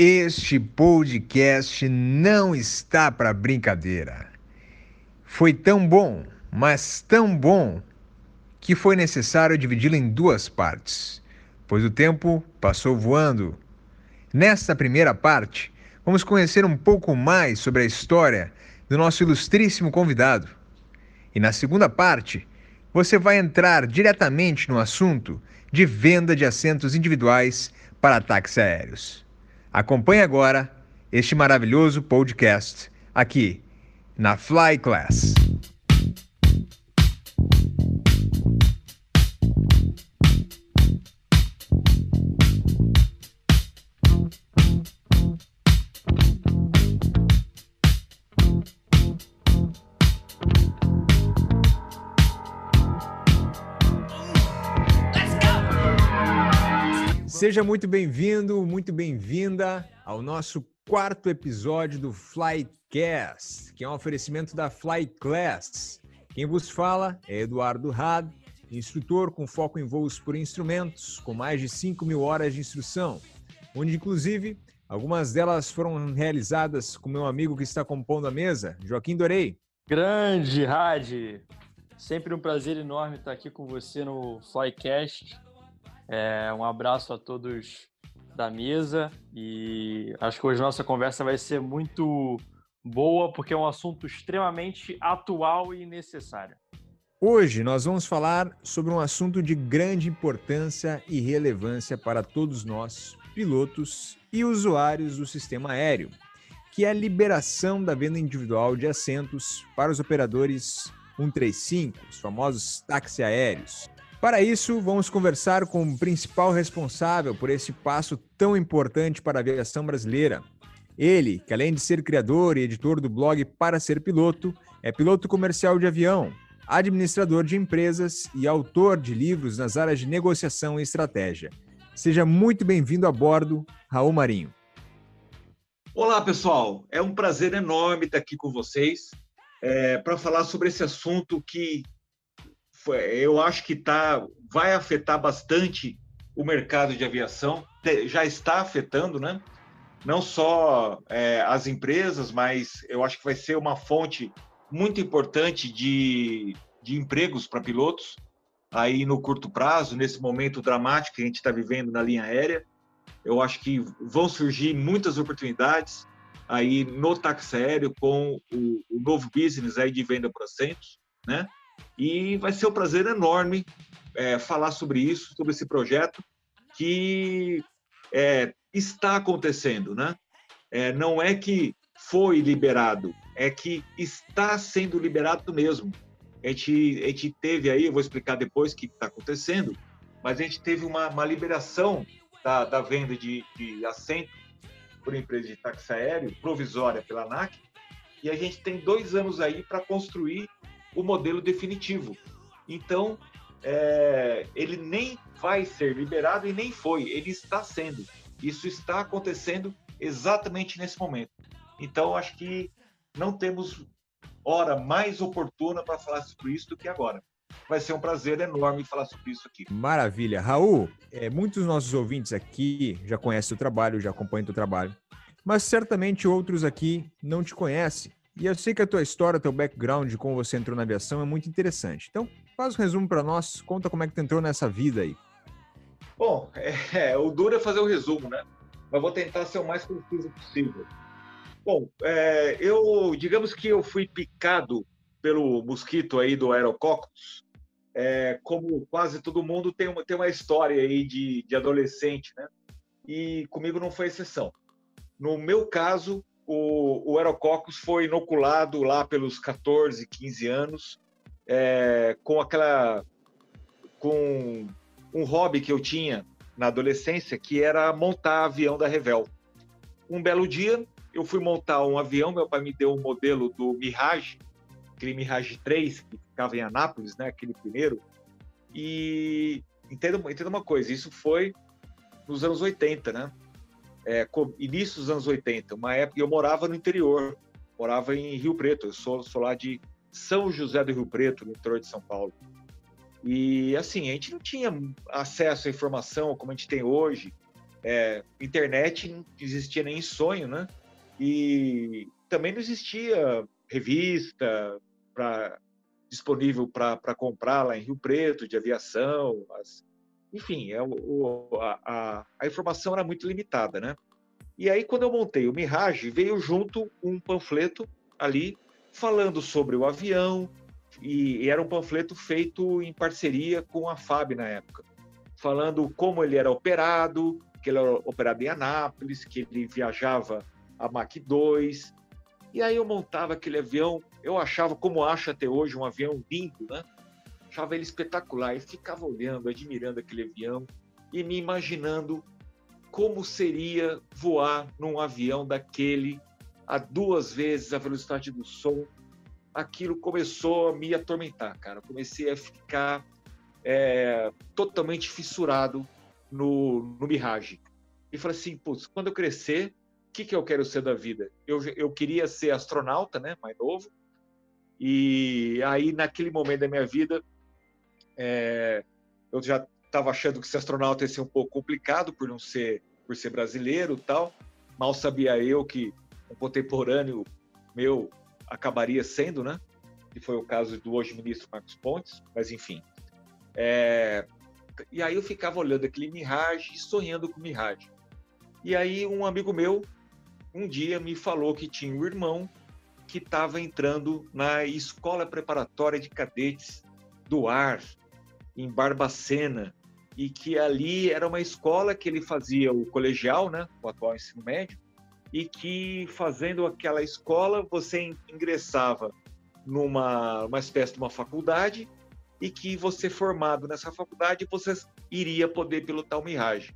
Este podcast não está para brincadeira. Foi tão bom, mas tão bom, que foi necessário dividi-lo em duas partes, pois o tempo passou voando. Nesta primeira parte, vamos conhecer um pouco mais sobre a história do nosso ilustríssimo convidado. E na segunda parte, você vai entrar diretamente no assunto de venda de assentos individuais para táxis aéreos. Acompanhe agora este maravilhoso podcast aqui na Fly Class. Seja muito bem-vindo, muito bem-vinda ao nosso quarto episódio do Flycast, que é um oferecimento da Flyclass. Quem vos fala é Eduardo Had, instrutor com foco em voos por instrumentos, com mais de 5 mil horas de instrução, onde, inclusive, algumas delas foram realizadas com meu amigo que está compondo a mesa, Joaquim Dorei. Grande, Had! Sempre um prazer enorme estar aqui com você no Flycast é, um abraço a todos da mesa e acho que hoje nossa conversa vai ser muito boa porque é um assunto extremamente atual e necessário. Hoje nós vamos falar sobre um assunto de grande importância e relevância para todos nós, pilotos e usuários do sistema aéreo, que é a liberação da venda individual de assentos para os operadores 135, os famosos táxi aéreos. Para isso, vamos conversar com o principal responsável por esse passo tão importante para a aviação brasileira. Ele, que além de ser criador e editor do blog Para Ser Piloto, é piloto comercial de avião, administrador de empresas e autor de livros nas áreas de negociação e estratégia. Seja muito bem-vindo a bordo, Raul Marinho. Olá, pessoal. É um prazer enorme estar aqui com vocês é, para falar sobre esse assunto que eu acho que tá, vai afetar bastante o mercado de aviação, já está afetando, né? Não só é, as empresas, mas eu acho que vai ser uma fonte muito importante de, de empregos para pilotos aí no curto prazo, nesse momento dramático que a gente está vivendo na linha aérea. Eu acho que vão surgir muitas oportunidades aí no táxi aéreo com o, o novo business aí de venda por assentos, né? E vai ser um prazer enorme é, falar sobre isso, sobre esse projeto que é, está acontecendo, né? É, não é que foi liberado, é que está sendo liberado mesmo. A gente, a gente teve aí, eu vou explicar depois o que está acontecendo, mas a gente teve uma, uma liberação da, da venda de, de assento por empresa de táxi aéreo provisória pela ANAC, e a gente tem dois anos aí para construir o modelo definitivo. Então, é, ele nem vai ser liberado e nem foi, ele está sendo. Isso está acontecendo exatamente nesse momento. Então, acho que não temos hora mais oportuna para falar sobre isso do que agora. Vai ser um prazer enorme falar sobre isso aqui. Maravilha. Raul, é, muitos dos nossos ouvintes aqui já conhecem o trabalho, já acompanham o trabalho, mas certamente outros aqui não te conhecem. E eu sei que a tua história, teu background como você entrou na aviação é muito interessante. Então, faz um resumo para nós, conta como é que tu entrou nessa vida aí. Bom, é, o duro é fazer o resumo, né? Mas vou tentar ser o mais preciso possível. Bom, é, eu, digamos que eu fui picado pelo mosquito aí do Aerococcus, é, como quase todo mundo tem uma, tem uma história aí de, de adolescente, né? E comigo não foi exceção. No meu caso, o, o Aerococcus foi inoculado lá pelos 14, 15 anos, é, com aquela. com um hobby que eu tinha na adolescência, que era montar avião da Revel. Um belo dia, eu fui montar um avião, meu pai me deu um modelo do Mirage, aquele Mirage 3, que ficava em Anápolis, né, aquele primeiro. E entenda, entenda uma coisa, isso foi nos anos 80, né? É, início dos anos 80, uma época eu morava no interior, morava em Rio Preto, eu sou, sou lá de São José do Rio Preto, no interior de São Paulo. E assim, a gente não tinha acesso à informação como a gente tem hoje, É, internet não existia nem em sonho, né? E também não existia revista pra, disponível para comprar lá em Rio Preto, de aviação. As, enfim, é, o, a, a, informação era muito limitada, né? E aí, quando eu montei o Mirage, veio junto um panfleto ali falando sobre o avião, e, e era um panfleto feito em parceria com a FAB na época, falando como ele era operado, que ele era operado em Anápolis, que ele viajava a Mach 2. E aí eu montava aquele avião, eu achava, como acho até hoje, um avião lindo, né? Achava ele espetacular e ficava olhando, admirando aquele avião e me imaginando como seria voar num avião daquele a duas vezes a velocidade do som. Aquilo começou a me atormentar, cara. Eu comecei a ficar é, totalmente fissurado no, no Mirage. E falei assim, putz, quando eu crescer, o que, que eu quero ser da vida? Eu, eu queria ser astronauta, né, mais novo. E aí, naquele momento da minha vida, é, eu já estava achando que ser astronauta ia ser um pouco complicado por não ser, por ser brasileiro tal. Mal sabia eu que um contemporâneo meu acabaria sendo, né? Que foi o caso do hoje ministro Marcos Pontes, mas enfim. É, e aí eu ficava olhando aquele Mirage e sonhando com Mirage. E aí um amigo meu, um dia, me falou que tinha um irmão que estava entrando na Escola Preparatória de Cadetes do Ar, em Barbacena, e que ali era uma escola que ele fazia o colegial, né, o atual ensino médio, e que fazendo aquela escola você ingressava numa uma espécie de uma faculdade e que você formado nessa faculdade você iria poder pilotar o Mirage.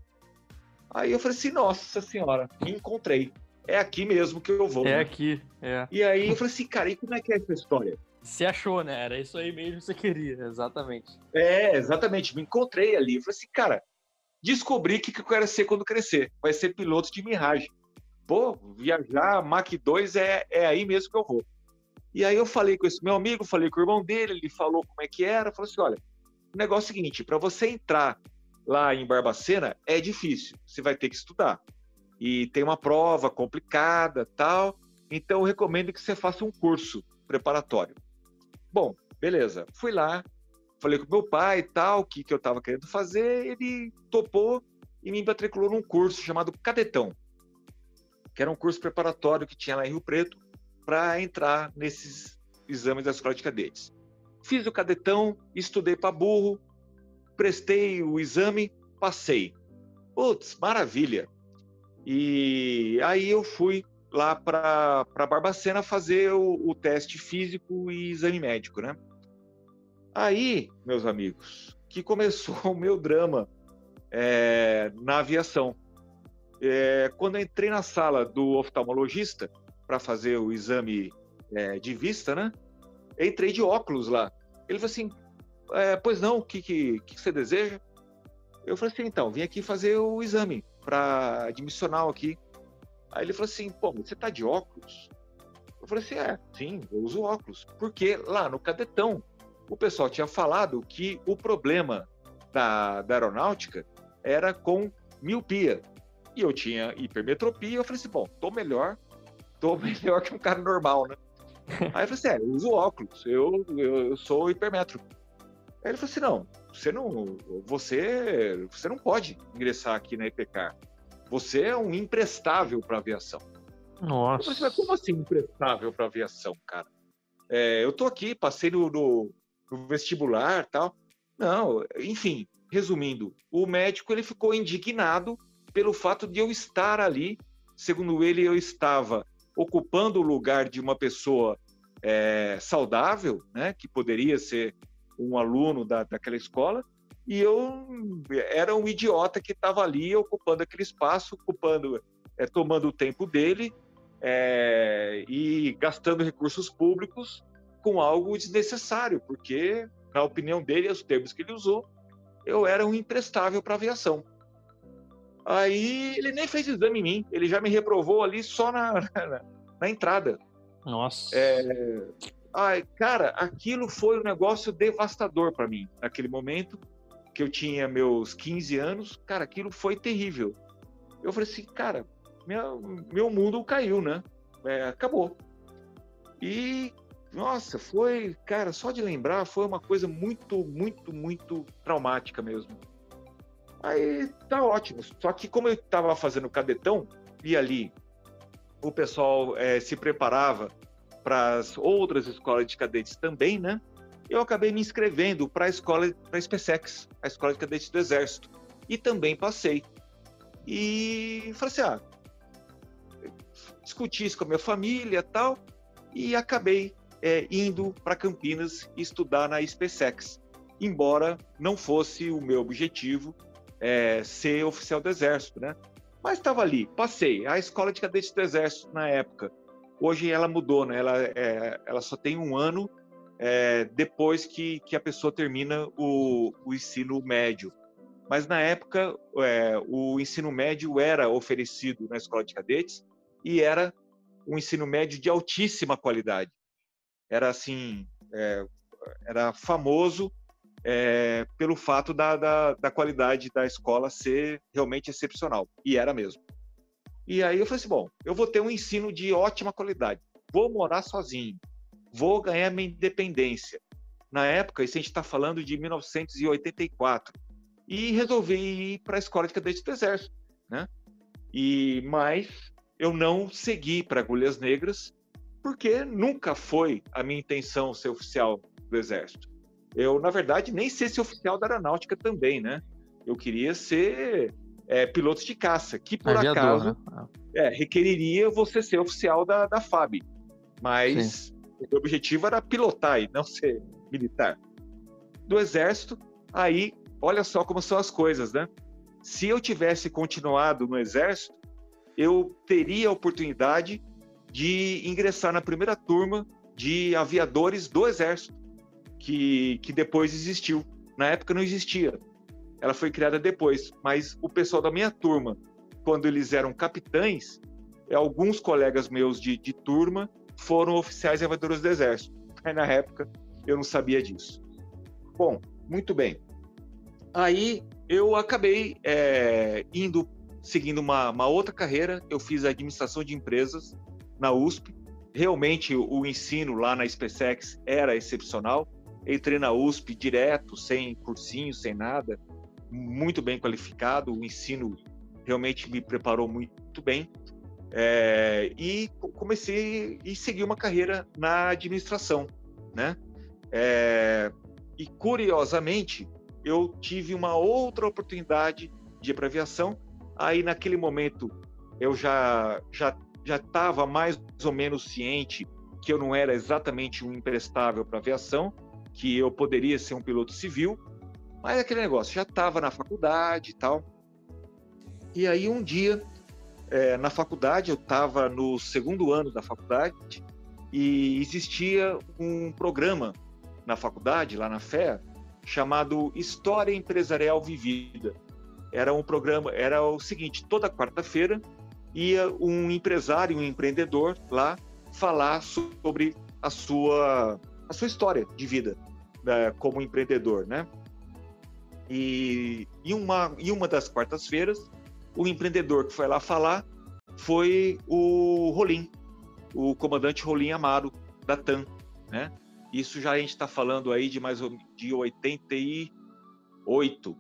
Aí eu falei assim, nossa senhora, me encontrei. É aqui mesmo que eu vou. É né? aqui, é. E aí eu falei assim, cara, e como é que é essa história? Se achou, né? Era isso aí mesmo que você queria, exatamente. É, exatamente. Me encontrei ali. Falei assim, cara, descobri o que eu quero ser quando crescer. Vai ser piloto de Mirage. Pô, viajar Mach 2 é, é aí mesmo que eu vou. E aí eu falei com esse meu amigo, falei com o irmão dele, ele falou como é que era, falou assim, olha, o negócio é o seguinte, para você entrar lá em Barbacena é difícil, você vai ter que estudar. E tem uma prova complicada, tal, então eu recomendo que você faça um curso preparatório. Bom, beleza. Fui lá, falei com meu pai e tal, o que, que eu estava querendo fazer, ele topou e me matriculou num curso chamado Cadetão, que era um curso preparatório que tinha lá em Rio Preto, para entrar nesses exames da escola de cadetes. Fiz o cadetão, estudei para burro, prestei o exame, passei. Putz, maravilha! E aí eu fui lá para Barbacena fazer o, o, teste físico e exame médico, né? Aí, meus amigos, que começou o meu drama é, na aviação. É, quando eu entrei na sala do oftalmologista, para fazer o exame é, de vista, né? entrei de óculos lá. Ele falou assim: é, Pois não, o que, que, que você deseja? Eu falei assim: Então, vim aqui fazer o exame para admissional aqui. Aí ele falou assim: Pô, você tá de óculos? Eu falei assim: É, sim, eu uso óculos. Porque lá no cadetão, o pessoal tinha falado que o problema da, da aeronáutica era com miopia. E eu tinha hipermetropia. Eu falei assim: Bom, tô melhor, tô melhor que um cara normal, né? Aí eu falei assim, é, eu uso óculos, eu, eu, eu sou hipermétrico. Aí ele falou assim, não, você não, você, você não pode ingressar aqui na EPCAR. Você é um imprestável para aviação. Nossa. Assim, como assim imprestável para aviação, cara? É, eu tô aqui, passei no, no, no vestibular tal. Não, enfim, resumindo, o médico ele ficou indignado pelo fato de eu estar ali. Segundo ele, eu estava ocupando o lugar de uma pessoa é, saudável, né, que poderia ser um aluno da, daquela escola, e eu era um idiota que estava ali ocupando aquele espaço, ocupando, é, tomando o tempo dele é, e gastando recursos públicos com algo desnecessário, porque, na opinião dele, os termos que ele usou, eu era um imprestável para a aviação. Aí ele nem fez exame em mim, ele já me reprovou ali só na, na, na entrada. Nossa. É... Ai, cara, aquilo foi um negócio devastador para mim naquele momento, que eu tinha meus 15 anos. Cara, aquilo foi terrível. eu falei assim, cara, minha, meu mundo caiu, né? É, acabou. E, nossa, foi, cara, só de lembrar, foi uma coisa muito, muito, muito traumática mesmo. Aí tá ótimo. Só que como eu estava fazendo cadetão, e ali o pessoal é, se preparava para as outras escolas de cadetes também, né? Eu acabei me inscrevendo para a escola, para a SpaceX, a escola de cadetes do Exército. E também passei. E falei assim, ah, discuti isso com a minha família tal, e acabei é, indo para Campinas estudar na SpaceX, embora não fosse o meu objetivo é, ser oficial do Exército, né? Mas estava ali, passei. A escola de cadetes do Exército na época, hoje ela mudou, né? Ela, é, ela só tem um ano é, depois que, que a pessoa termina o, o ensino médio. Mas na época, é, o ensino médio era oferecido na escola de cadetes e era um ensino médio de altíssima qualidade. Era assim, é, era famoso é, pelo fato da, da, da, qualidade da escola ser realmente excepcional. E era mesmo. E aí eu falei assim: bom, eu vou ter um ensino de ótima qualidade, vou morar sozinho, vou ganhar minha independência. Na época, isso a gente está falando de 1984. E resolvi ir para a escola de cadetes do Exército. Né? E, mas eu não segui para Agulhas Negras, porque nunca foi a minha intenção ser oficial do Exército. Eu, na verdade, nem sei ser oficial da aeronáutica também, né? Eu queria ser é, piloto de caça, que por Aviador, acaso né? É, requeriria você ser oficial da, da FAB. Mas Sim. O objetivo era pilotar e não ser militar. Do Exército, aí, olha só como são as coisas, né? Se eu tivesse continuado no Exército, eu teria a oportunidade de ingressar na primeira turma de aviadores do Exército que, que depois existiu. Na época não existia. Ela foi criada depois. Mas o pessoal da minha turma, quando eles eram capitães, é, alguns colegas meus de, de turma foram oficiais aviadores do Exército. Na época, eu não sabia disso. Bom, muito bem. Aí eu acabei é, indo, seguindo uma, uma, outra carreira. Eu fiz administração de empresas na USP. Realmente o ensino lá na SpaceX era excepcional entrei na USP direto, sem cursinho, sem nada, muito bem qualificado, o ensino realmente me preparou muito bem. É, e comecei e segui uma carreira na administração, né? É, e curiosamente, eu tive uma outra oportunidade de ir para aviação. Aí naquele momento eu já já já estava mais ou menos ciente que eu não era exatamente um imprestável para aviação que eu poderia ser um piloto civil, mas aquele negócio, já estava na faculdade e tal. E aí um dia, é, na faculdade, eu estava no segundo ano da faculdade e existia um programa na faculdade, lá na FEA, chamado História Empresarial Vivida. Era um programa, era o seguinte, toda quarta-feira ia um empresário, um empreendedor lá falar sobre a sua a sua história de vida né, como empreendedor, né? E em uma, em uma das quartas-feiras, o empreendedor que foi lá falar foi o Rolim, o comandante Rolim Amaro, da TAM, né? Isso já a gente está falando aí de mais ou de 88,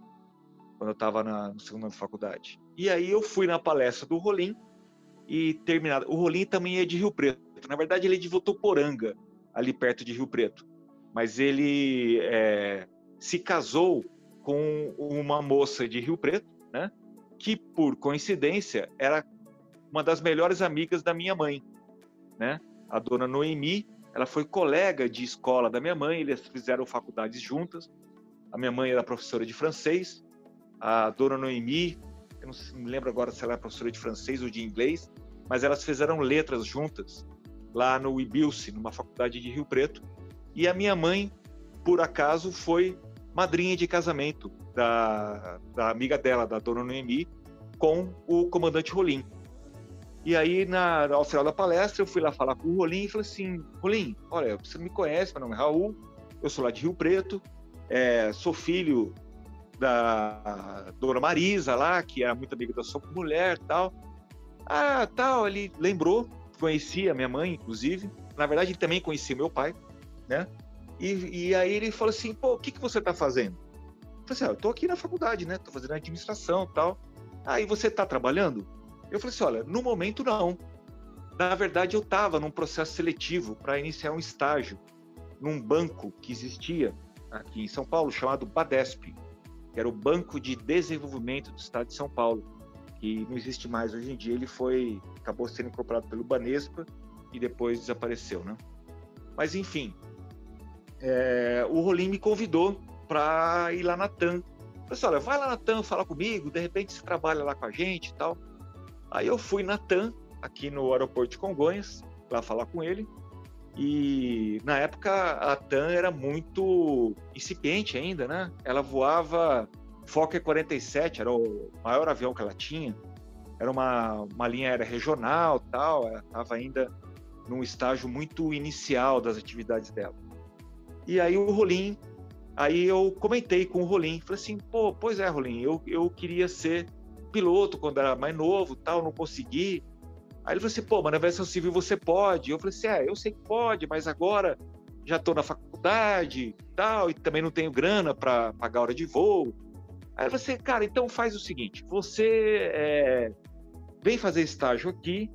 quando eu estava no segundo ano de faculdade. E aí eu fui na palestra do Rolim e terminado. O Rolim também é de Rio Preto. Na verdade, ele é de Votoporanga, ali perto de Rio Preto. Mas ele é, se casou com uma moça de Rio Preto, né? Que por coincidência era uma das melhores amigas da minha mãe, né? A dona Noemi, ela foi colega de escola da minha mãe, eles fizeram faculdades juntas. A minha mãe era professora de francês, a dona Noemi, eu não me lembro agora se ela é professora de francês ou de inglês, mas elas fizeram letras juntas lá no Ibilce, numa faculdade de Rio Preto. E a minha mãe, por acaso, foi madrinha de casamento da, da amiga dela, da dona Noemi, com o comandante Rolim. E aí, na, ao final da palestra, eu fui lá falar com o Rolim e falei assim: Rolim, olha, você me conhece, meu nome é Raul, eu sou lá de Rio Preto, é, sou filho da Dona Marisa lá, que era muito amiga da sua mulher tal. Ah, tal, ele lembrou, conhecia minha mãe, inclusive. Na verdade, ele também conhecia meu pai, né? E, e aí ele falou assim, pô, o que, que você tá fazendo? Falei assim, ah, eu tô aqui na faculdade, né? Tô fazendo administração tal. Aí você tá trabalhando? Eu falei assim, olha, no momento não. Na verdade, eu estava num processo seletivo para iniciar um estágio num banco que existia aqui em São Paulo, chamado Badesp, que era o Banco de Desenvolvimento do Estado de São Paulo, que não existe mais hoje em dia. Ele foi, acabou sendo incorporado pelo Banespa e depois desapareceu, né? Mas enfim, é, o Rolim me convidou para ir lá na TAM. Falei assim, vai lá na TAM falar comigo, de repente você trabalha lá com a gente e tal. Aí eu fui na TAM, aqui no aeroporto de Congonhas, lá falar com ele. E na época a TAM era muito incipiente ainda, né? Ela voava Fokker 47, era o maior avião que ela tinha. Era uma, uma linha aérea regional, tal. Ela estava ainda num estágio muito inicial das atividades dela. E aí o Rolim, aí eu comentei com o Rolim, falei assim, pô, pois é, Rolim, eu, eu queria ser piloto quando era mais novo, tal, não consegui. Aí ele falou assim, pô, mas na aviação civil você pode. Eu falei assim, é, eu sei que pode, mas agora já estou na faculdade tal, e também não tenho grana para pagar hora de voo. Aí você, assim, cara, então faz o seguinte, você é, vem fazer estágio aqui,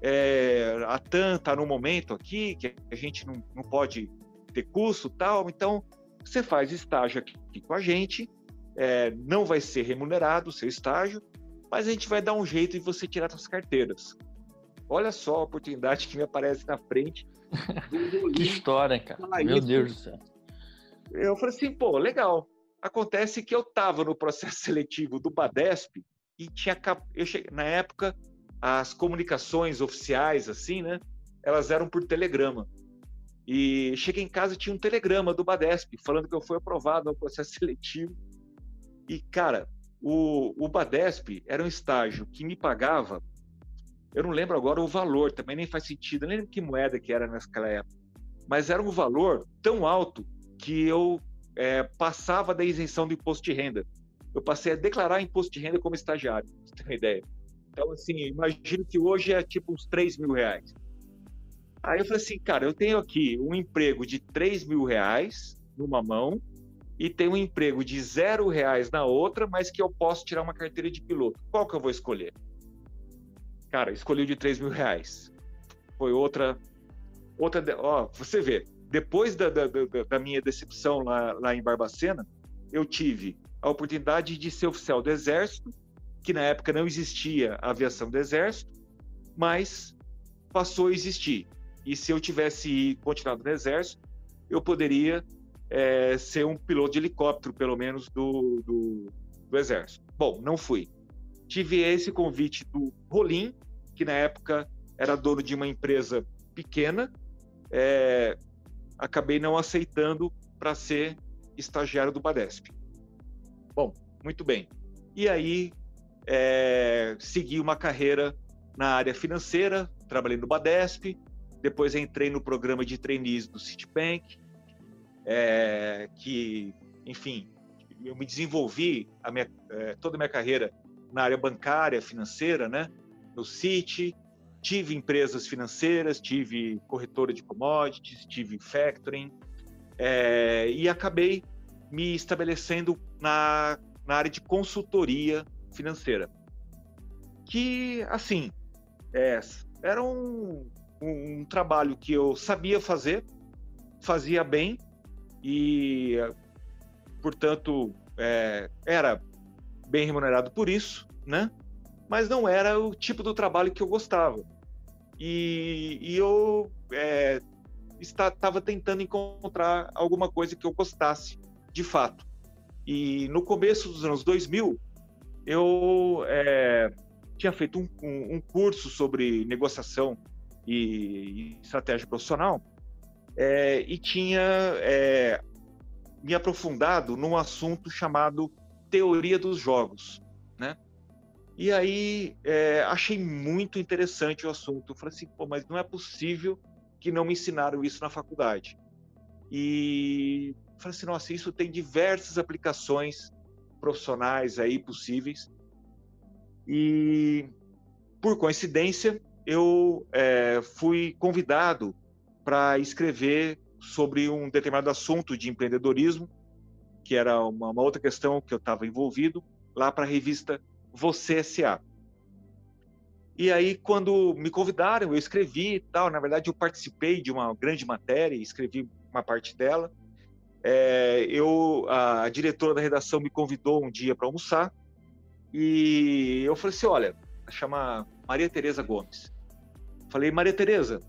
é, a TAM está no momento aqui, que a gente não, não pode ter custo tal, então você faz estágio aqui, com a gente, é, não vai ser remunerado o seu estágio, mas a gente vai dar um jeito de você tirar suas carteiras. Olha só a oportunidade que me aparece na frente. que história, cara. Meu isso. Deus do céu. Eu falei assim, pô, legal. Acontece que eu estava no processo seletivo do Badesp e tinha eu cheguei, na época as comunicações oficiais assim, né? Elas eram por telegrama. E cheguei em casa e tinha um telegrama do Badesp falando que eu fui aprovado no processo seletivo. E cara, o, o Badesp era um estágio que me pagava eu não lembro agora o valor, também nem faz sentido, nem lembro que moeda que era naquela época. Mas era um valor tão alto que eu é, passava da isenção do imposto de renda. Eu passei a declarar imposto de renda como estagiário, pra você ter uma ideia. Então, assim, imagino que hoje é tipo uns 3 mil reais. Aí eu falei assim, cara, eu tenho aqui um emprego de 3 mil reais numa mão e tenho um emprego de zero reais na outra, mas que eu posso tirar uma carteira de piloto. Qual que eu vou escolher? Cara, escolhi o de 3 mil reais. Foi outra. outra ó, você vê, depois da, da, da minha decepção lá, lá em Barbacena, eu tive a oportunidade de ser oficial do Exército, que na época não existia aviação do Exército, mas passou a existir. E se eu tivesse continuado no Exército, eu poderia é, ser um piloto de helicóptero, pelo menos, do, do, do Exército. Bom, não fui tive esse convite do Rolim, que na época era dono de uma empresa pequena, é, acabei não aceitando para ser estagiário do Badesp. Bom, muito bem. E aí é, segui uma carreira na área financeira, trabalhei no Badesp, depois entrei no programa de trainees do Citibank, é, que, enfim, eu me desenvolvi a minha, é, toda a minha carreira na área bancária, financeira, né? No Citi, tive empresas financeiras, tive corretora de commodities, tive factoring, é, e acabei me estabelecendo na, na área de consultoria financeira. Que, assim, é, era um, um, um trabalho que eu sabia fazer, fazia bem, e, portanto, é, era bem remunerado por isso, né? Mas não era o tipo do trabalho que eu gostava. E, e eu é, estava tentando encontrar alguma coisa que eu gostasse, de fato. E no começo dos anos 2000, eu é, tinha feito um, um, um, curso sobre negociação e, e estratégia profissional é, e tinha é, me aprofundado num assunto chamado teoria dos jogos, né? E aí é, achei muito interessante o assunto. Eu falei assim, pô, mas não é possível que não me ensinaram isso na faculdade. E falei assim, nossa, isso tem diversas aplicações profissionais aí possíveis. E, por coincidência, eu é, fui convidado para escrever sobre um determinado assunto de empreendedorismo, que era uma, uma outra questão que eu estava envolvido, lá para a revista Você S.A. E aí, quando me convidaram, eu escrevi e tal. Na verdade, eu participei de uma grande matéria, escrevi uma parte dela. É, eu, a, a, diretora da redação me convidou um dia para almoçar e eu falei assim, olha, chama Maria Tereza Gomes. Falei, Maria Tereza,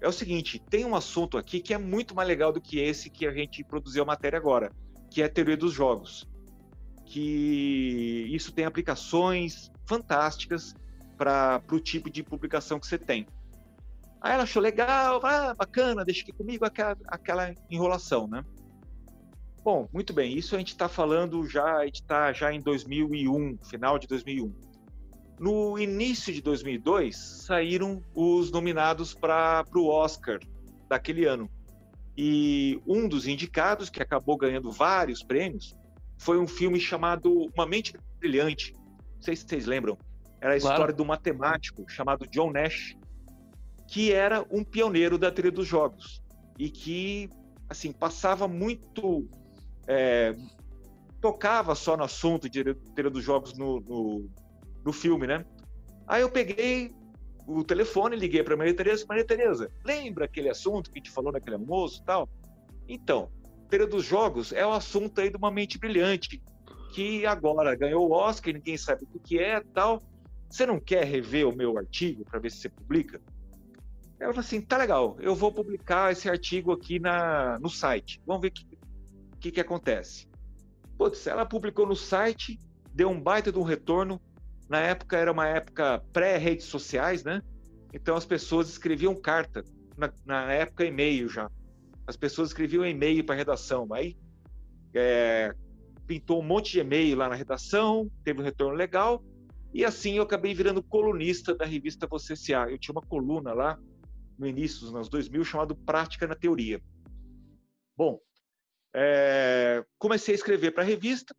é o seguinte, tem um assunto aqui que é muito mais legal do que esse que a gente produziu a matéria agora, que é a teoria dos jogos. Que isso tem aplicações fantásticas para o tipo de publicação que você tem. Aí ela achou legal, ah, bacana, deixa aqui comigo aquela, aquela enrolação, né? Bom, muito bem, isso a gente está falando já, a gente está já em 2001, final de 2001. No início de 2002, saíram os nominados para o Oscar daquele ano. E um dos indicados, que acabou ganhando vários prêmios, foi um filme chamado Uma Mente Brilhante. Não sei se vocês lembram. Era a claro. história do matemático chamado John Nash, que era um pioneiro da teoria dos jogos e que assim passava muito é, tocava só no assunto de teoria dos jogos no, no, no, filme, né? Aí eu peguei o telefone, liguei para Maria Tereza, Maria Tereza, lembra aquele assunto que a gente falou naquele almoço, tal? Então, teoria dos jogos é o assunto aí de uma mente brilhante que agora ganhou o Oscar, ninguém sabe o que é, tal. Você não quer rever o meu artigo para ver se você publica? Ela falou assim: tá legal, eu vou publicar esse artigo aqui na, no site. Vamos ver o que, que, que acontece. Putz, ela publicou no site, deu um baita de um retorno. Na época era uma época pré-redes sociais, né? Então as pessoas escreviam carta, na, na época e-mail já. As pessoas escreviam e-mail para a redação. Aí é, pintou um monte de e-mail lá na redação, teve um retorno legal. E assim eu acabei virando colunista da revista Você Se Eu tinha uma coluna lá no início dos anos 2000 chamado Prática na Teoria. Bom, é, comecei a escrever para a revista,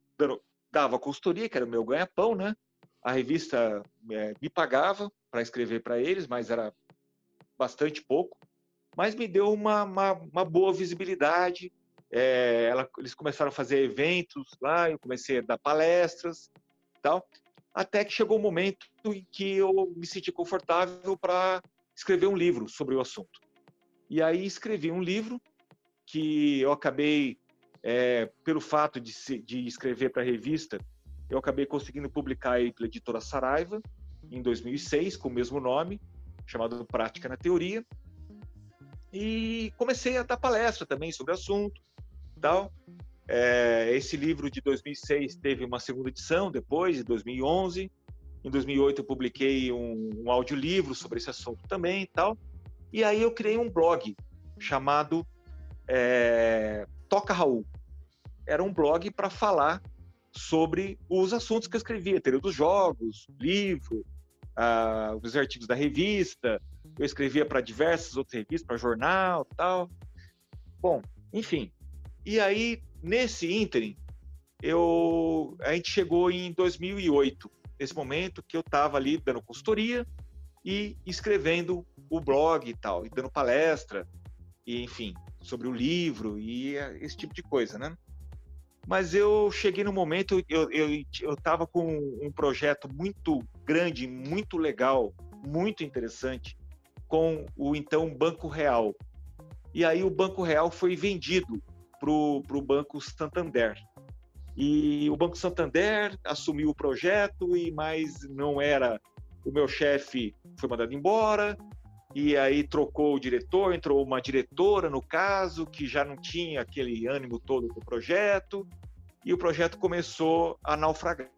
dava consultoria, que era o meu ganha-pão, né? A revista é, me pagava para escrever para eles, mas era bastante pouco. Mas me deu uma, uma, uma boa visibilidade. É, ela, eles começaram a fazer eventos lá, eu comecei a dar palestras tal até que chegou o um momento em que eu me senti confortável para escrever um livro sobre o assunto. E aí escrevi um livro que eu acabei, é, pelo fato de, de escrever para a revista, eu acabei conseguindo publicar aí pela editora Saraiva, em 2006, com o mesmo nome, chamado Prática na Teoria. E comecei a dar palestra também sobre o assunto, tal. É, esse livro de 2006 teve uma segunda edição depois, em 2011. Em 2008 eu publiquei um, um audiolivro sobre esse assunto também e tal. E aí eu criei um blog chamado é, Toca Raul. Era um blog para falar sobre os assuntos que eu escrevia, teoria dos jogos, livro, ah, os artigos da revista. Eu escrevia para diversas outras revistas, para jornal, tal. Bom, enfim. E aí Nesse ínterim, eu, a gente chegou em 2008, nesse momento que eu estava ali dando consultoria e escrevendo o blog e tal, e dando palestra, e enfim, sobre o livro e esse tipo de coisa, né? Mas eu cheguei no momento, eu estava com um projeto muito grande, muito legal, muito interessante, com o então Banco Real. E aí o Banco Real foi vendido para o Banco Santander. E o Banco Santander assumiu o projeto, e mais não era. O meu chefe foi mandado embora, e aí trocou o diretor, entrou uma diretora, no caso, que já não tinha aquele ânimo todo do projeto, e o projeto começou a naufragar.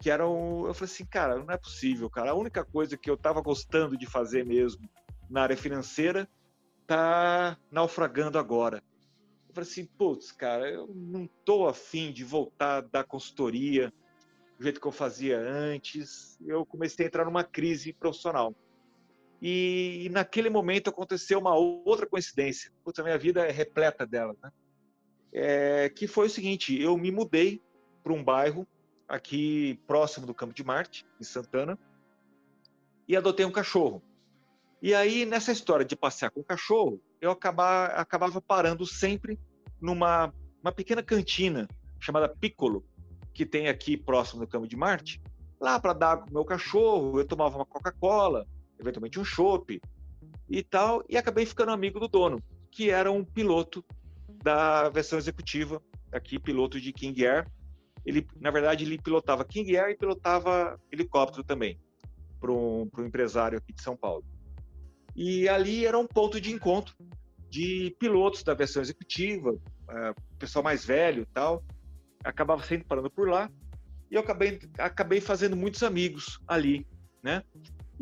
Que era um, eu falei assim, cara, não é possível, cara. A única coisa que eu estava gostando de fazer mesmo na área financeira tá naufragando agora. Eu falei assim, putz, cara, eu não tô afim de voltar da consultoria do jeito que eu fazia antes. Eu comecei a entrar numa crise profissional. E, e naquele momento aconteceu uma outra coincidência. Putz, a minha vida é repleta dela, né? É, que foi o seguinte, eu me mudei para um bairro aqui próximo do Campo de Marte, em Santana, e adotei um cachorro. E aí, nessa história de passear com o cachorro, eu acabava, acabava parando sempre numa uma pequena cantina chamada Piccolo, que tem aqui próximo do Campo de Marte, lá para dar com o meu cachorro, eu tomava uma Coca-Cola, eventualmente um chopp e tal, e acabei ficando amigo do dono, que era um piloto da versão executiva, aqui piloto de King Air. Ele, na verdade, ele pilotava King Air e pilotava helicóptero também, para um, um empresário aqui de São Paulo. E ali era um ponto de encontro de pilotos da versão executiva, uh, pessoal mais velho tal. Acabava sempre parando por lá. E eu acabei, acabei fazendo muitos amigos ali, né?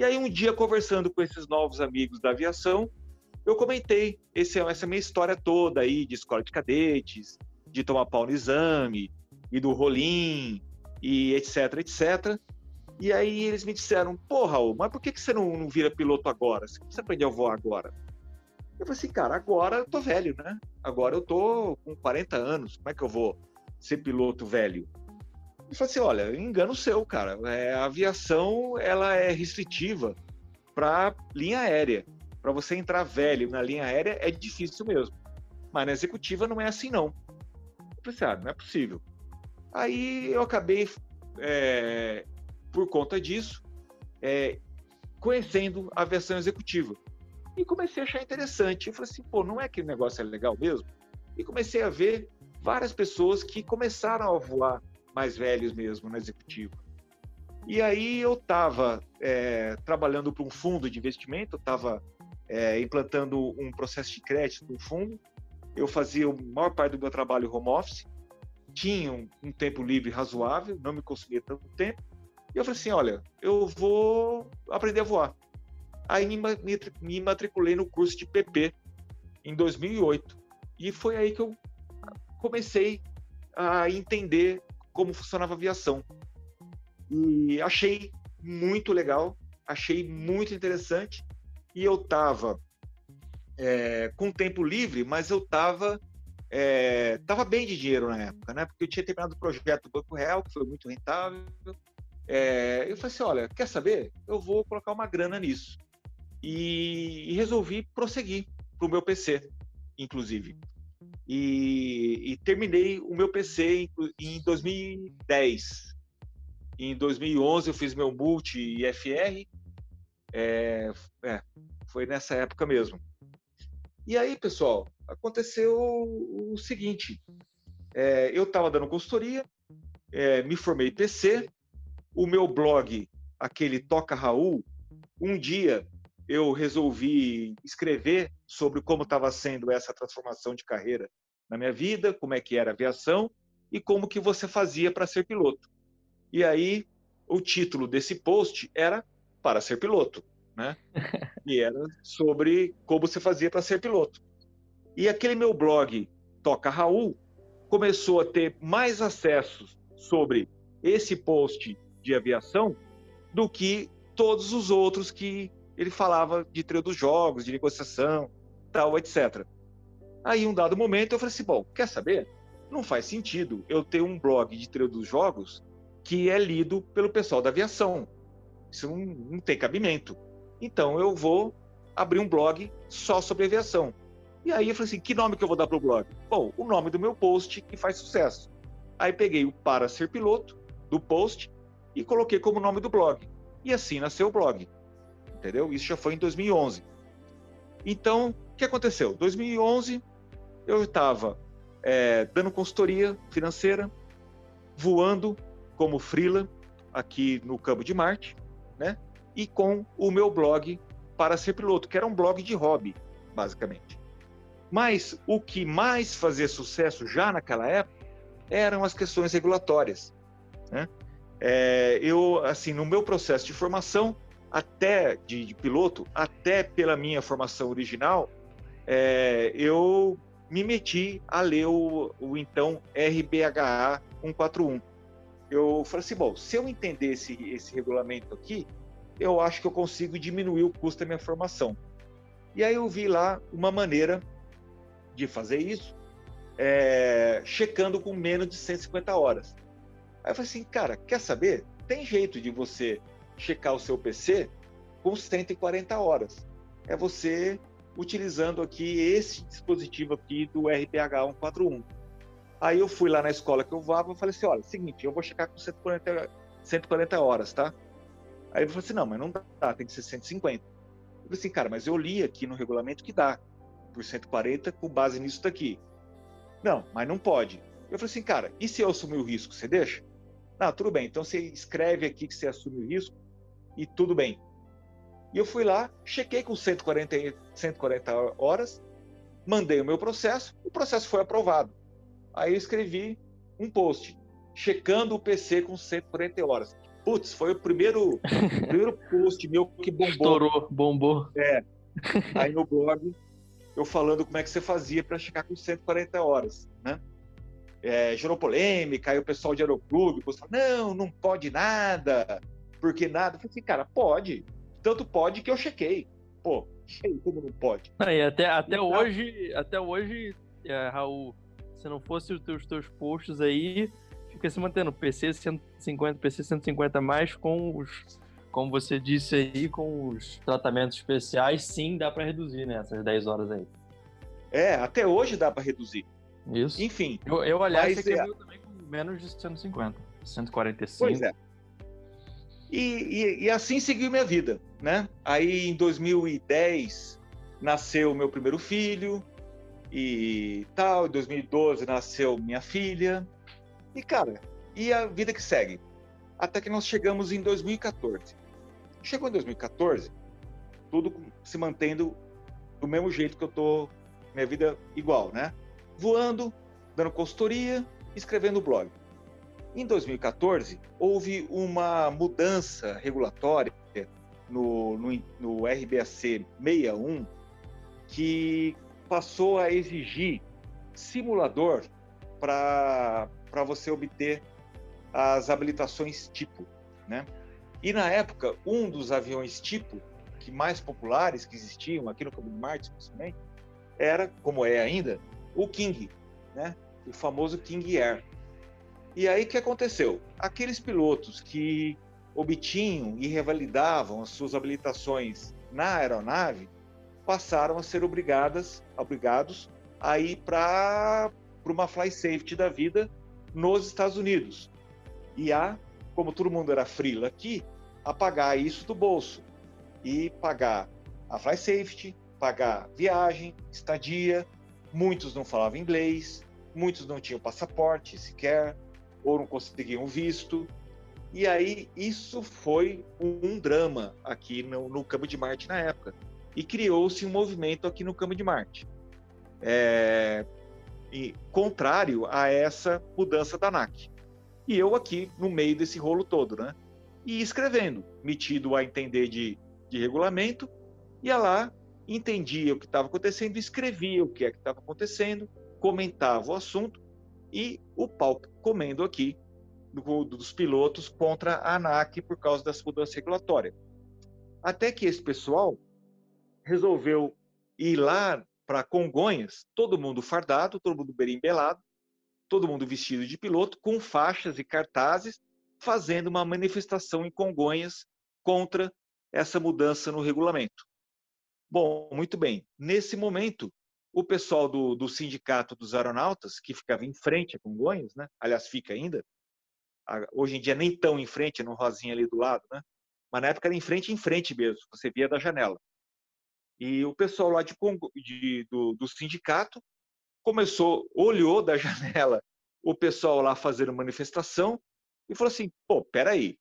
E aí um dia, conversando com esses novos amigos da aviação, eu comentei esse, essa minha história toda aí de escola de cadetes, de tomar pau no exame, e do rolim, e etc, etc. E aí eles me disseram, pô, Raul, mas por que, que você não, não vira piloto agora? Você precisa aprender a voar agora. Eu falei assim, cara, agora eu tô velho, né? Agora eu tô com 40 anos, como é que eu vou ser piloto velho? Ele falou assim, olha, engano seu, cara. É, a aviação, ela é restritiva para linha aérea. Para você entrar velho na linha aérea é difícil mesmo. Mas na executiva não é assim, não. Eu falei assim, ah, não é possível. Aí eu acabei, é, por conta disso, é, conhecendo a versão executiva. E comecei a achar interessante. Eu falei assim, pô, não é que o negócio é legal mesmo? E comecei a ver várias pessoas que começaram a voar mais velhos mesmo na executiva. E aí eu estava é, trabalhando para um fundo de investimento, estava é, implantando um processo de crédito no fundo. Eu fazia a maior parte do meu trabalho home office, tinha um, um tempo livre razoável, não me consumia tanto tempo. E eu falei assim, olha, eu vou aprender a voar. Aí me, me matriculei no curso de PP em 2008. E foi aí que eu comecei a entender como funcionava a aviação. E achei muito legal, achei muito interessante. E eu estava é, com tempo livre, mas eu estava é, tava bem de dinheiro na época, né? Porque eu tinha terminado o projeto do Banco Real, que foi muito rentável. É, eu falei assim, olha, quer saber? Eu vou colocar uma grana nisso e, e resolvi prosseguir para o meu PC, inclusive. E, e, terminei o meu PC em, em 2010. Em 2011 eu fiz meu multi IFR. É, é, foi nessa época mesmo. E aí, pessoal, aconteceu o seguinte: é, eu estava dando consultoria, é, me formei PC, o meu blog, aquele Toca Raul, um dia eu resolvi escrever sobre como estava sendo essa transformação de carreira na minha vida, como é que era a aviação e como que você fazia para ser piloto. E aí o título desse post era para ser piloto, né? E era sobre como você fazia para ser piloto. E aquele meu blog Toca Raul começou a ter mais acessos sobre esse post de aviação do que todos os outros que ele falava de trio dos jogos, de negociação, tal, etc. Aí, um dado momento, eu falei assim: bom, quer saber? Não faz sentido eu ter um blog de trio dos jogos que é lido pelo pessoal da aviação. Isso não, não tem cabimento. Então, eu vou abrir um blog só sobre aviação. E aí eu falei assim: que nome que eu vou dar para o blog? Bom, o nome do meu post que faz sucesso. Aí peguei o Para Ser Piloto do post e coloquei como nome do blog. E assim nasceu o blog entendeu? Isso já foi em 2011. Então, o que aconteceu? 2011, eu estava é, dando consultoria financeira, voando como freela aqui no Campo de Marte, né? E com o meu blog para ser piloto, que era um blog de hobby, basicamente. Mas o que mais fazia sucesso já naquela época eram as questões regulatórias. Né? É, eu, assim, no meu processo de formação, até de, de piloto, até pela minha formação original, é, eu me meti a ler o, o, então RBHA 141. Eu falei assim, bom, se eu entender esse, esse regulamento aqui, eu acho que eu consigo diminuir o custo da minha formação. E aí eu vi lá uma maneira de fazer isso, é, checando com menos de 150 horas. Aí eu falei assim, cara, quer saber? Tem jeito de você checar o seu PC com 140 horas. É você utilizando aqui esse dispositivo aqui do RPH 141. Aí eu fui lá na escola que eu vava e falei assim, olha, seguinte, eu vou checar com 140, 140 horas, tá? Aí ele falou assim, não, mas não dá, tem que ser 150. Eu falei assim, cara, mas eu li aqui no regulamento que dá por 140 com base nisso daqui. Não, mas não pode. Eu falei assim, cara, e se eu assumir o risco, você deixa? Não, tudo bem, então você escreve aqui que você assume o risco e tudo bem. E eu fui lá, chequei com 140, 140 horas, mandei o meu processo, o processo foi aprovado. Aí eu escrevi um post, checando o PC com 140 horas. Putz, foi o primeiro, primeiro post meu que bombou. Estourou, bombou. É. Aí no blog, eu falando como é que você fazia para checar com 140 horas, né? É, gerou polêmica, aí o pessoal de Aeroclube falou, não, não pode nada, porque nada. Eu falei assim, cara, pode. Tanto pode que eu chequei. Pô, chequei, como não pode. E até, até então, hoje, até hoje, é, Raul, se não fosse os teus, teus posts aí, fica se mantendo. PC 150, PC 150 mais com os. Como você disse aí, com os tratamentos especiais, sim, dá para reduzir, né? Essas 10 horas aí. É, até hoje dá para reduzir. Isso. Enfim. Eu, eu aliás, você é... também com menos de 150. 145. Pois é. E, e, e, assim seguiu minha vida, né? Aí em 2010 nasceu meu primeiro filho e tal. Em 2012 nasceu minha filha. E, cara, e a vida que segue? Até que nós chegamos em 2014. Chegou em 2014, tudo se mantendo do mesmo jeito que eu tô, minha vida igual, né? Voando, dando consultoria, escrevendo blog. Em 2014, houve uma mudança regulatória no, no, no RBAC 61 que passou a exigir simulador para você obter as habilitações tipo, né? E na época, um dos aviões tipo que mais populares que existiam aqui no Campo de Marte, principalmente, era, como é ainda, o King, né? O famoso King Air. E aí o que aconteceu? Aqueles pilotos que obtinham e revalidavam as suas habilitações na aeronave passaram a ser obrigadas, obrigados a ir para uma fly safety da vida nos Estados Unidos. E a, como todo mundo era frila aqui, a pagar isso do bolso e pagar a fly safety, pagar viagem, estadia. Muitos não falavam inglês, muitos não tinham passaporte sequer, ou não conseguiam visto. E aí isso foi um, drama aqui no, no Campo de Marte na época. E criou-se um movimento aqui no Campo de Marte. É, e, contrário a essa mudança da ANAC. E eu aqui no meio desse rolo todo, né? E escrevendo, metido a entender de, de regulamento, ia lá, entendia o que estava acontecendo, escrevia o que é que estava acontecendo, comentava o assunto e o pau comendo aqui do, dos pilotos contra a ANAC por causa dessa mudança regulatória. Até que esse pessoal resolveu ir lá para Congonhas, todo mundo fardado, todo mundo berimbelado, todo mundo vestido de piloto, com faixas e cartazes, fazendo uma manifestação em Congonhas contra essa mudança no regulamento. Bom, muito bem. Nesse momento, o pessoal do, do sindicato dos aeronautas, que ficava em frente a Congonhas, né? aliás, fica ainda, hoje em dia nem tão em frente, no rosinha ali do lado, né? mas na época era em frente, em frente mesmo, você via da janela. E o pessoal lá de, de do, do, sindicato começou, olhou da janela o pessoal lá fazendo manifestação e falou assim: pô, peraí,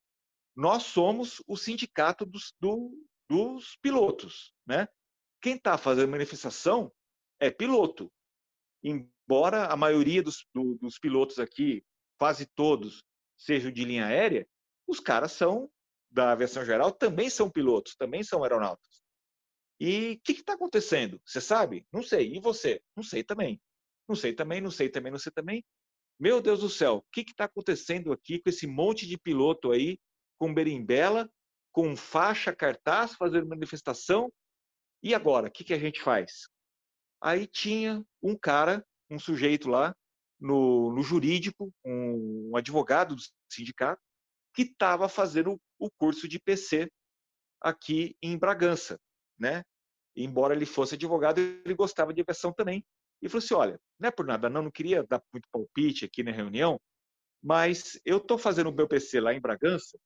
nós somos o sindicato dos, do, dos pilotos, né? Quem está fazendo manifestação é piloto. Embora a maioria dos, do, dos pilotos aqui, quase todos, sejam de linha aérea, os caras são, da aviação geral, também são pilotos, também são aeronautas. E o que está acontecendo? Você sabe? Não sei. E você? Não sei também. Não sei também, não sei também, não sei também. Meu Deus do céu, o que está acontecendo aqui com esse monte de piloto aí, com berimbela, com faixa, cartaz, fazendo manifestação? E agora, o que, que a gente faz? Aí tinha um cara, um sujeito lá, no, no jurídico, um, um, advogado do sindicato, que estava fazendo o curso de PC aqui em Bragança, né? embora ele fosse advogado, ele gostava de aviação também. E falou assim: olha, não é por nada, não, não queria dar muito palpite aqui na reunião, mas eu estou fazendo o meu PC lá em Bragança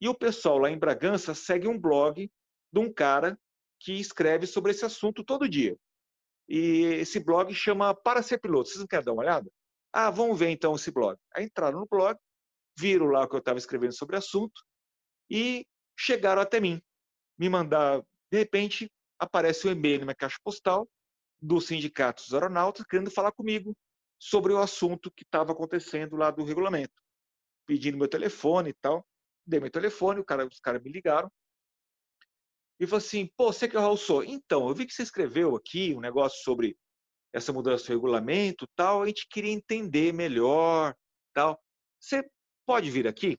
e o pessoal lá em Bragança segue um blog de um cara que escreve sobre esse assunto todo dia. E esse blog chama Para Ser Piloto. Vocês não querem dar uma olhada? Ah, vamos ver então esse blog. Aí entraram no blog, viram lá o que eu estava escrevendo sobre o assunto e chegaram até mim. Me mandar, de repente, aparece um e-mail na minha caixa postal do Sindicato dos Aeronautas querendo falar comigo sobre o assunto que estava acontecendo lá do regulamento. Pedindo meu telefone e tal. Dei meu telefone, cara, os caras me ligaram. E falou assim, pô, você que é o Raul Sou. Então, eu vi que você escreveu aqui um negócio sobre essa mudança do regulamento tal, a gente queria entender melhor, tal. Você pode vir aqui?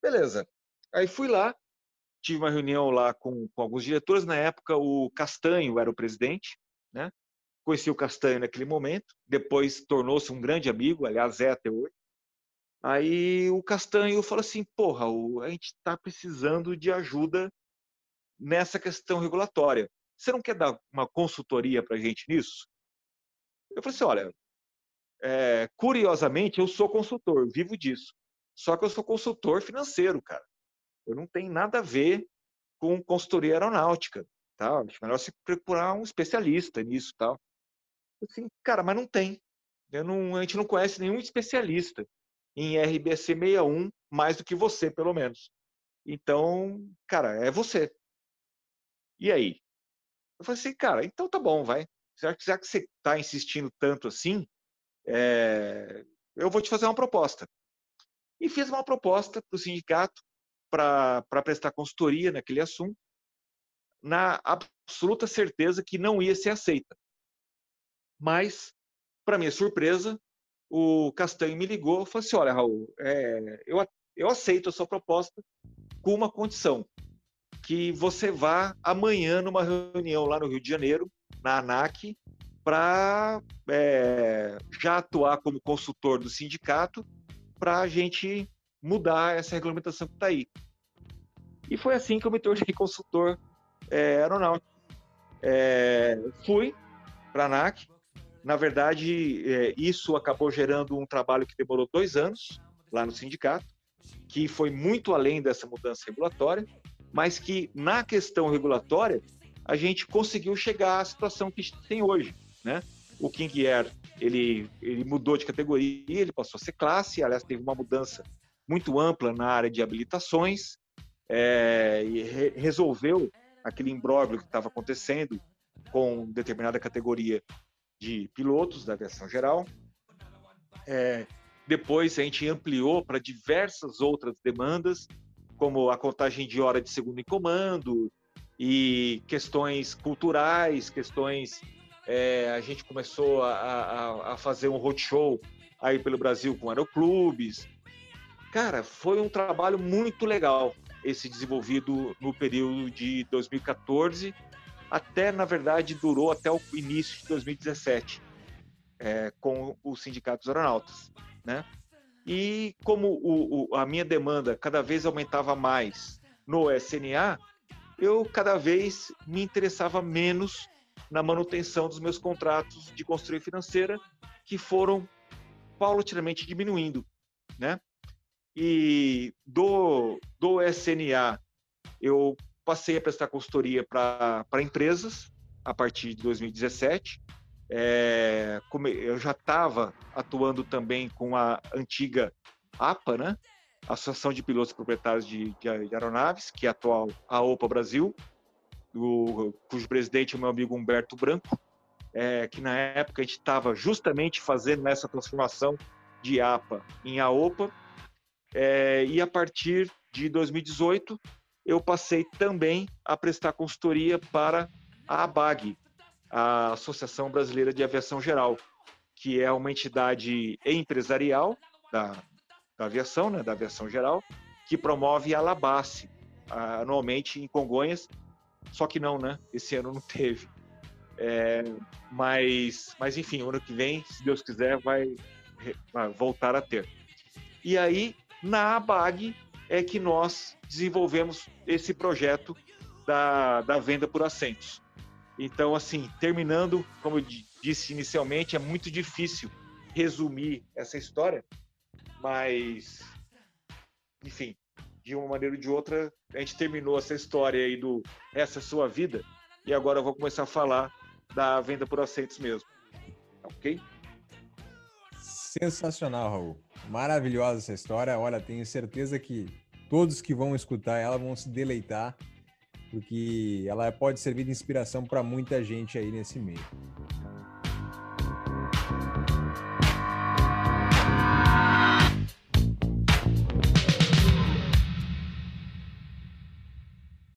Beleza. Aí fui lá, tive uma reunião lá com, com alguns diretores. Na época, o Castanho era o presidente, né? Conheci o Castanho naquele momento. Depois tornou-se um grande amigo, aliás, é até hoje. Aí o Castanho falou assim: porra, a gente está precisando de ajuda nessa questão regulatória. Você não quer dar uma consultoria para a gente nisso? Eu falei assim: olha, é, curiosamente, eu sou consultor, vivo disso. Só que eu sou consultor financeiro, cara. Eu não tenho nada a ver com consultoria aeronáutica, tá? Acho melhor se procurar um especialista nisso, tal. Assim, cara, mas não tem. Não, a gente não conhece nenhum especialista em RBC 61 mais do que você, pelo menos. Então, cara, é você. E aí? Eu falei assim, cara, então tá bom, vai. Já que, que você está insistindo tanto assim, é... eu vou te fazer uma proposta. E fiz uma proposta para o sindicato para prestar consultoria naquele assunto, na absoluta certeza que não ia ser aceita. Mas, para minha surpresa, o Castanho me ligou e falou assim: Olha, Raul, é, eu, eu aceito a sua proposta com uma condição, que você vá amanhã numa reunião lá no Rio de Janeiro, na ANAC, para é, já atuar como consultor do sindicato, para a gente mudar essa regulamentação que está aí. E foi assim que eu me tornei consultor é, aeronáutico. É, fui para a ANAC. Na verdade, é, isso acabou gerando um trabalho que demorou dois anos lá no sindicato, que foi muito além dessa mudança regulatória, mas que na questão regulatória a gente conseguiu chegar à situação que tem hoje, né? O King Air ele, ele mudou de categoria, ele passou a ser classe, aliás teve uma mudança muito ampla na área de habilitações é, e re resolveu aquele imbróglio que estava acontecendo com determinada categoria de pilotos da aviação geral. É, depois a gente ampliou para diversas outras demandas, como a contagem de hora de segundo em comando e questões culturais, questões. É, a gente começou a, a, a fazer um roadshow aí pelo Brasil com aeroclubes, Cara, foi um trabalho muito legal esse desenvolvido no período de 2014 até, na verdade, durou até o início de 2017 é, com os sindicatos aeronautas, né? E como o, o, a minha demanda cada vez aumentava mais no SNA, eu cada vez me interessava menos na manutenção dos meus contratos de construção financeira, que foram paulatinamente diminuindo, né? E do, do SNA, eu passei a prestar consultoria para empresas a partir de 2017. É, eu já estava atuando também com a antiga APA, né? Associação de Pilotos Proprietários de, de, de Aeronaves, que é a atual AOPA Brasil, o, cujo presidente é o meu amigo Humberto Branco, é, que na época a gente estava justamente fazendo essa transformação de APA em AOPA, é, e a partir de 2018, eu passei também a prestar consultoria para a ABAG, a Associação Brasileira de Aviação Geral, que é uma entidade empresarial da, da aviação, né, da aviação geral, que promove a Labasse, anualmente em Congonhas, só que não, né? Esse ano não teve. É, mas, mas enfim, ano que vem, se Deus quiser, vai, voltar a ter. E aí, na ABAG, é que nós desenvolvemos esse projeto da, da venda por assentos. Então, assim, terminando, como eu disse inicialmente, é muito difícil resumir essa história, mas, enfim, de uma maneira ou de outra, a gente terminou essa história aí do Essa é Sua Vida, e agora eu vou começar a falar da venda por assentos mesmo. Ok? Sensacional, Raul. Maravilhosa essa história. Olha, tenho certeza que todos que vão escutar ela vão se deleitar, porque ela pode servir de inspiração para muita gente aí nesse meio.